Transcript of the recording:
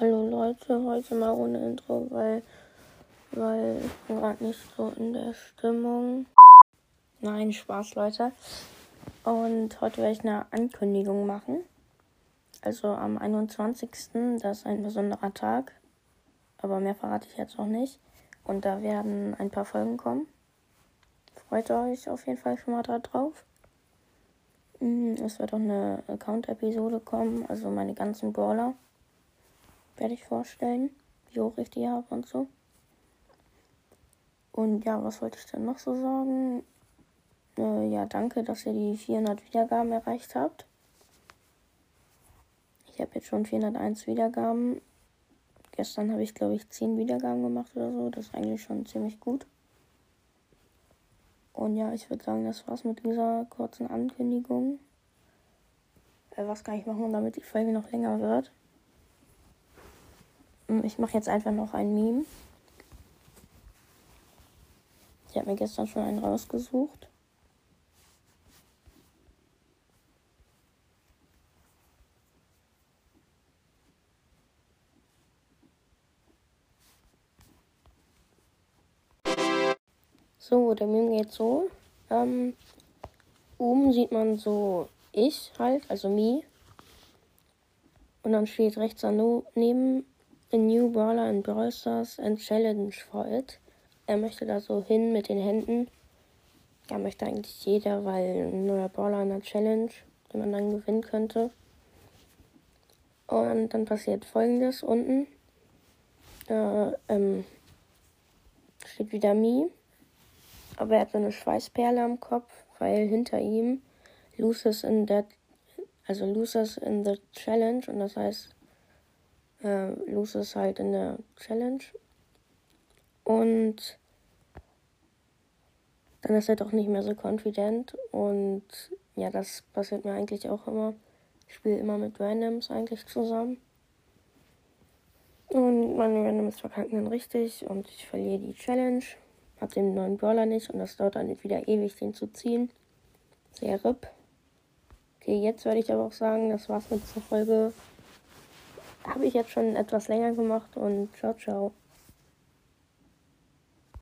Hallo Leute, heute mal ohne Intro, weil, weil ich bin gerade nicht so in der Stimmung. Nein, Spaß, Leute. Und heute werde ich eine Ankündigung machen. Also am 21. Das ist ein besonderer Tag. Aber mehr verrate ich jetzt noch nicht. Und da werden ein paar Folgen kommen. Freut euch auf jeden Fall schon mal da drauf. Mm, es wird auch eine Account-Episode kommen, also meine ganzen Brawler werde ich vorstellen, wie hoch ich die habe und so. Und ja, was wollte ich denn noch so sagen? Äh, ja, danke, dass ihr die 400 Wiedergaben erreicht habt. Ich habe jetzt schon 401 Wiedergaben. Gestern habe ich, glaube ich, 10 Wiedergaben gemacht oder so. Das ist eigentlich schon ziemlich gut. Und ja, ich würde sagen, das war's mit dieser kurzen Ankündigung. Äh, was kann ich machen, damit die Folge noch länger wird? Hm, ich mache jetzt einfach noch ein Meme. Ich habe mir gestern schon einen rausgesucht. So, der Meme geht so. Ähm, oben sieht man so ich halt, also me. Und dann steht rechts daneben A new brawler in Brawl Stars and challenge for it. Er möchte da so hin mit den Händen. Ja, möchte eigentlich jeder, weil ein neuer Brawler in der Challenge, den man dann gewinnen könnte. Und dann passiert folgendes unten. Äh, ähm, steht wieder Me. Aber er hat so eine Schweißperle am Kopf, weil hinter ihm Losers in that, also Losers in the Challenge und das heißt äh, Losers halt in der Challenge. Und dann ist er doch nicht mehr so confident. Und ja, das passiert mir eigentlich auch immer. Ich spiele immer mit Randoms eigentlich zusammen. Und meine Randoms verkacken dann richtig und ich verliere die Challenge. Hab den neuen Brawler nicht und das dauert dann wieder ewig, den zu ziehen. Sehr RIP. Okay, jetzt werde ich aber auch sagen, das war's mit dieser Folge habe ich jetzt schon etwas länger gemacht und ciao, ciao.